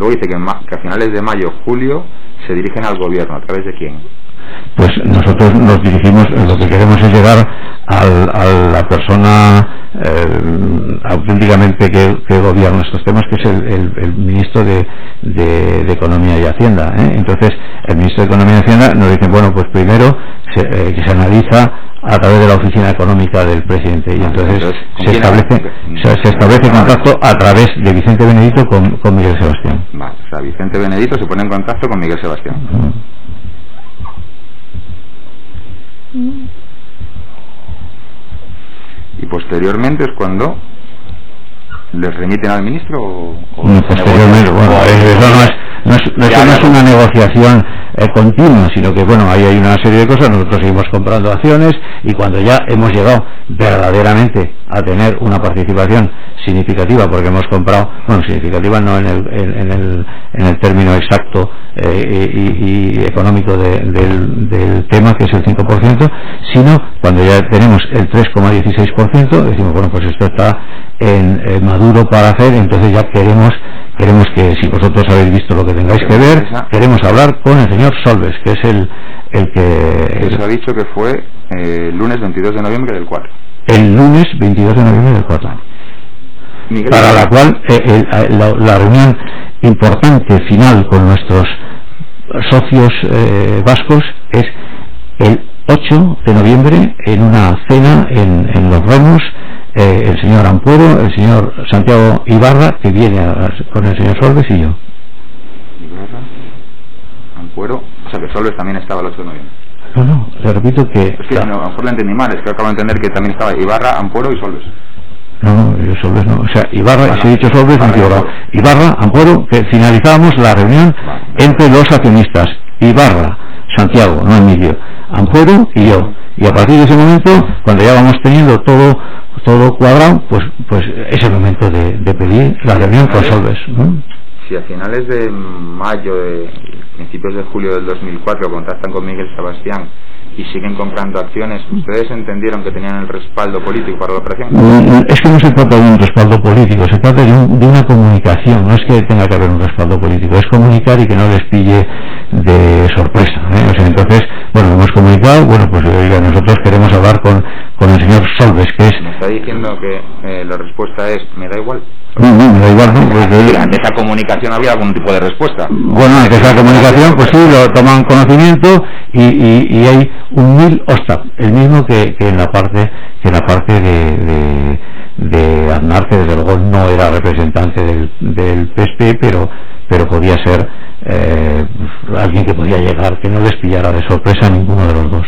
Luego dice que, que a finales de mayo, julio, se dirigen al gobierno. ¿A través de quién? pues nosotros nos dirigimos, lo que queremos es llegar a la persona eh, auténticamente que, gobierna estos temas, que es el, ministro de, Economía y Hacienda. ¿eh? Entonces, el ministro de Economía y Hacienda nos dice, bueno, pues primero se, eh, que se analiza a través de la oficina económica del presidente. Y entonces, se establece se, establece contacto a través de Vicente Benedito con, Miguel Sebastián. o sea, Vicente Benedito se pone en contacto con Miguel Sebastián. Y posteriormente es cuando les remiten al ministro o, posteriormente bueno eso no es, no es, no es una negociación eh, continua sino que bueno ahí hay una serie de cosas nosotros seguimos comprando acciones y cuando ya hemos llegado verdaderamente a tener una participación significativa porque hemos comprado bueno significativa no en el, en, el, en el término exacto eh, y, económico del, tema que es el 5% sino cuando ya tenemos el 3,16% decimos bueno pues esto está en, en duro para hacer, entonces ya queremos queremos que si vosotros habéis visto lo que tengáis que ver, queremos hablar con el señor Solves, que es el, el que... Eso ha dicho que fue eh, el lunes 22 de noviembre del 4. El lunes 22 de noviembre del 4. para la cual eh, la, reunión importante final con nuestros socios eh, vascos es el 8 de noviembre en una cena en, en Los Remos eh, el señor Ampuero, el señor Santiago Ibarra, que viene con el señor Solves y yo. Ibarra, Ampuero, o sea que Solves también estaba el 8 de noviembre. No, no, le repito que... Es que a lo mejor le entendí mal, es que acabo de entender que también estaba Ibarra, Ampuero y Solves. No, no, Solves no. O sea, Ibarra, si he dicho Solves, me Ibarra, Ampuero, que finalizábamos la reunión entre los accionistas. Ibarra, Santiago, no Emilio, Ampuero y yo. Y a partir de ese momento, cuando ya vamos teniendo todo todo cuadrado, pues pues es el momento de, pedir la reunión con Solves. Si a finales de mayo, de principios de julio del 2004 contactan con Miguel Sebastián y siguen comprando acciones, ¿ustedes entendieron que tenían el respaldo político para la operación? Es que no se trata de un respaldo político, se trata de, una comunicación, no es que tenga que haber un respaldo político, es comunicar y que no les pille de sorpresa. ¿eh? entonces, bueno, hemos comunicado, bueno, pues oiga, nosotros queremos hablar con, señor Solves, que es... Me está diciendo que eh, la respuesta es, me da igual. No, no, me da igual, ¿no? Pues, ante esa comunicación había algún tipo de respuesta. Bueno, ante esa comunicación, pues sí, lo toman conocimiento y, y, y hay un mil OSTAP, el mismo que, que, en la parte que en la parte de, de, de Aznar, que desde luego no era representante del, del PSP, pero pero podía ser eh, alguien que podía llegar, que no les pillara de sorpresa a ninguno de los dos.